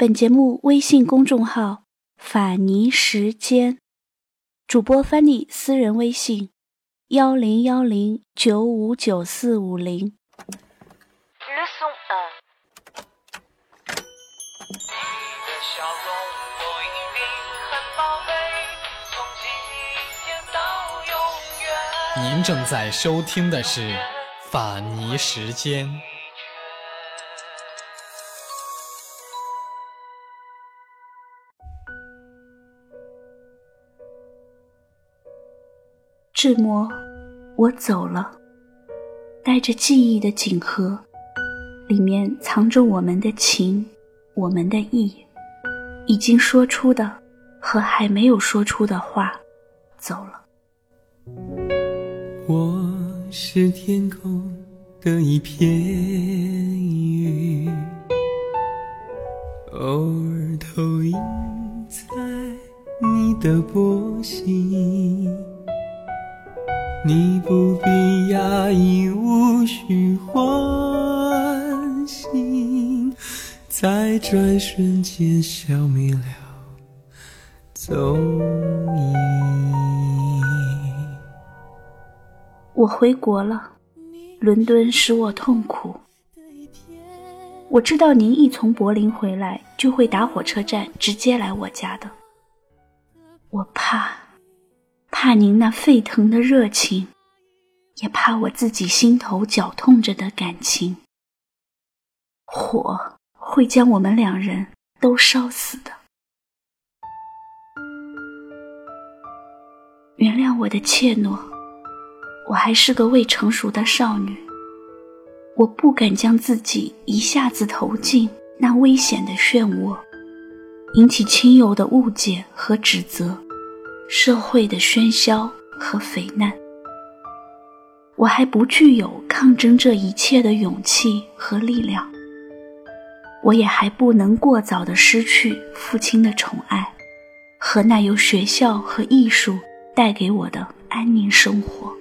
本节目微信公众号“法尼时间”，主播 Fanny 私人微信：幺零幺零九五九四五零。您正在收听的是《法尼时间》。志摩，我走了，带着记忆的锦盒，里面藏着我们的情，我们的意，已经说出的和还没有说出的话，走了。我是天空的一片云，偶尔投影在你的波心。你不必讶异，无需欢喜，在转瞬间消灭了踪影。我回国了，伦敦使我痛苦。我知道您一从柏林回来，就会打火车站直接来我家的。我怕。怕您那沸腾的热情，也怕我自己心头绞痛着的感情。火会将我们两人都烧死的。原谅我的怯懦，我还是个未成熟的少女，我不敢将自己一下子投进那危险的漩涡，引起亲友的误解和指责。社会的喧嚣和匪难，我还不具有抗争这一切的勇气和力量。我也还不能过早的失去父亲的宠爱，和那由学校和艺术带给我的安宁生活。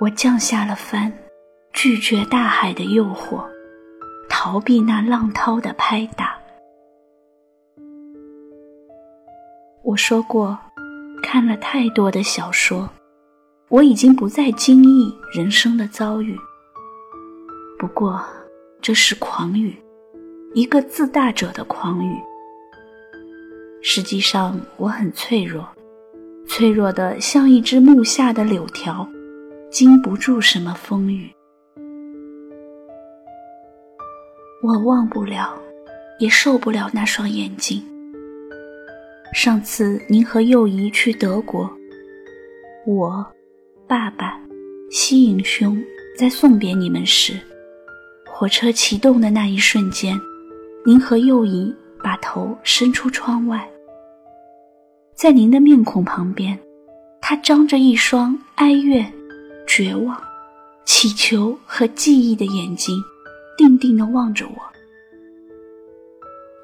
我降下了帆，拒绝大海的诱惑，逃避那浪涛的拍打。我说过，看了太多的小说，我已经不再惊异人生的遭遇。不过，这是狂语，一个自大者的狂语。实际上，我很脆弱，脆弱的像一只木下的柳条，经不住什么风雨。我忘不了，也受不了那双眼睛。上次您和幼仪去德国，我、爸爸、西影兄在送别你们时，火车启动的那一瞬间，您和幼仪把头伸出窗外，在您的面孔旁边，他张着一双哀怨、绝望、祈求和记忆的眼睛，定定地望着我，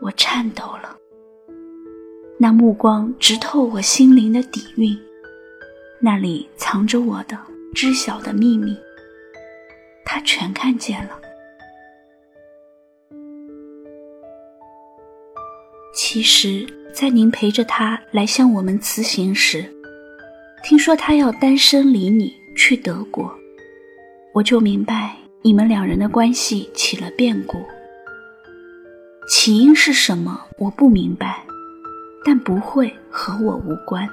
我颤抖了。那目光直透我心灵的底蕴，那里藏着我的知晓的秘密，他全看见了。其实，在您陪着他来向我们辞行时，听说他要单身离你去德国，我就明白你们两人的关系起了变故。起因是什么？我不明白。但不会和我无关。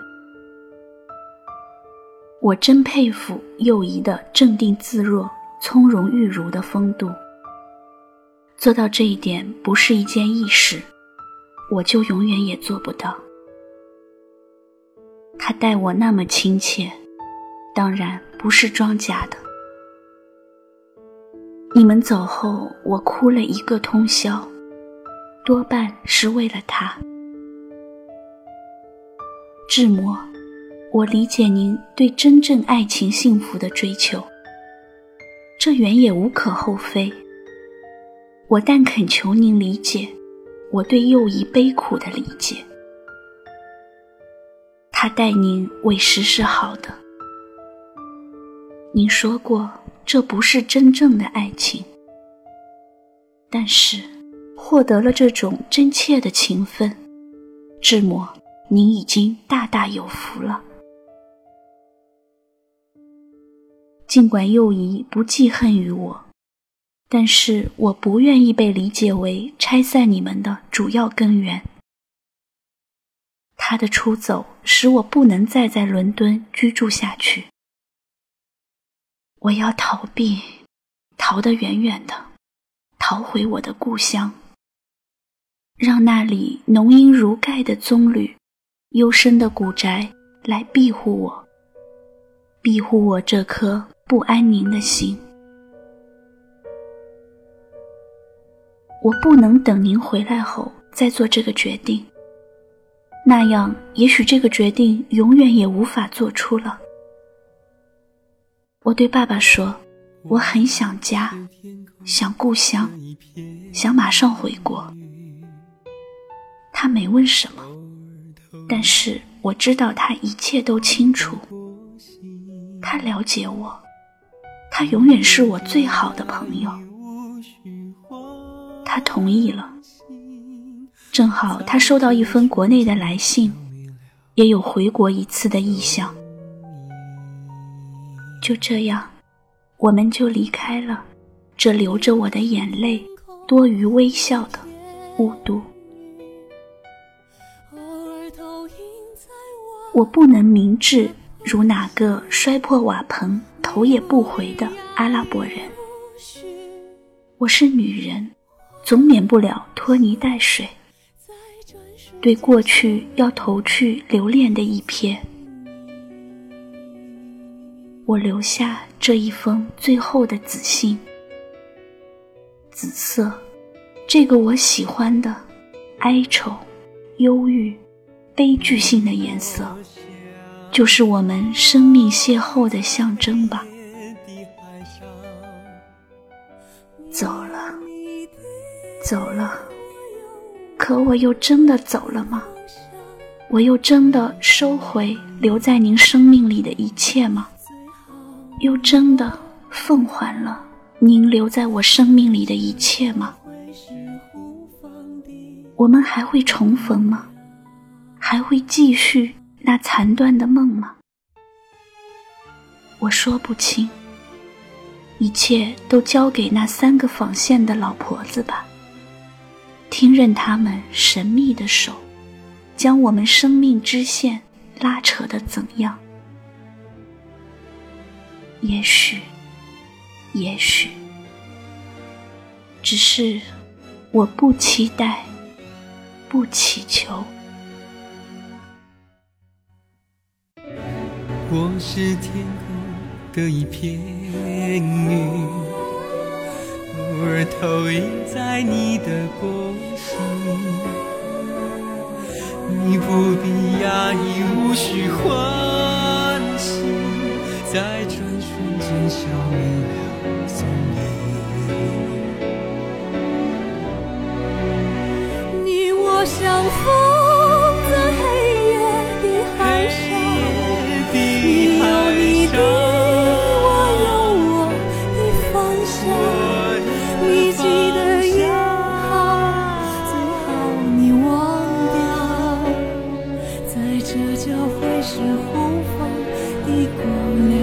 我真佩服幼仪的镇定自若、从容玉如的风度。做到这一点不是一件易事，我就永远也做不到。他待我那么亲切，当然不是装假的。你们走后，我哭了一个通宵，多半是为了他。志摩，我理解您对真正爱情幸福的追求，这原也无可厚非。我但恳求您理解我对幼仪悲苦的理解。他待您委实是好的。您说过这不是真正的爱情，但是。获得了这种真切的情分，志摩，您已经大大有福了。尽管幼仪不记恨于我，但是我不愿意被理解为拆散你们的主要根源。他的出走使我不能再在伦敦居住下去。我要逃避，逃得远远的，逃回我的故乡，让那里浓荫如盖的棕榈、幽深的古宅来庇护我，庇护我这颗不安宁的心。我不能等您回来后再做这个决定。那样，也许这个决定永远也无法做出了。我对爸爸说：“我很想家，想故乡，想马上回国。”他没问什么，但是我知道他一切都清楚。他了解我，他永远是我最好的朋友。他同意了。正好他收到一封国内的来信，也有回国一次的意向。就这样，我们就离开了这流着我的眼泪、多于微笑的雾都。我不能明智如哪个摔破瓦棚头也不回的阿拉伯人。我是女人，总免不了拖泥带水。对过去要投去留恋的一瞥，我留下这一封最后的紫信。紫色，这个我喜欢的哀愁、忧郁、悲剧性的颜色，就是我们生命邂逅的象征吧。走了，走了。可我又真的走了吗？我又真的收回留在您生命里的一切吗？又真的奉还了您留在我生命里的一切吗？我们还会重逢吗？还会继续那残断的梦吗？我说不清，一切都交给那三个纺线的老婆子吧。听任他们神秘的手，将我们生命之线拉扯的怎样？也许，也许，只是我不期待，不祈求。我是天空的一片云。偶尔投影在你的波心，你不必压抑，无需欢喜，在转瞬间消灭了踪影。你我相逢的光亮。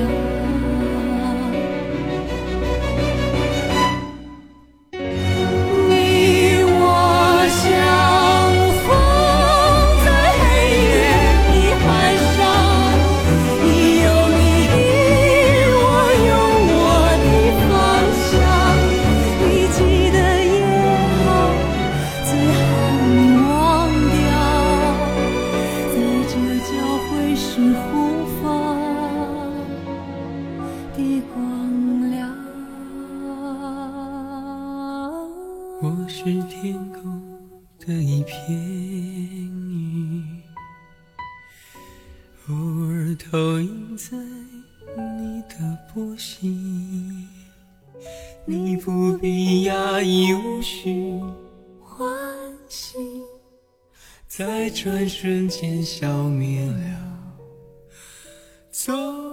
我是天空的一片云。偶尔投影在你的波心你不必讶异无须欢喜。在转瞬间消灭了。踪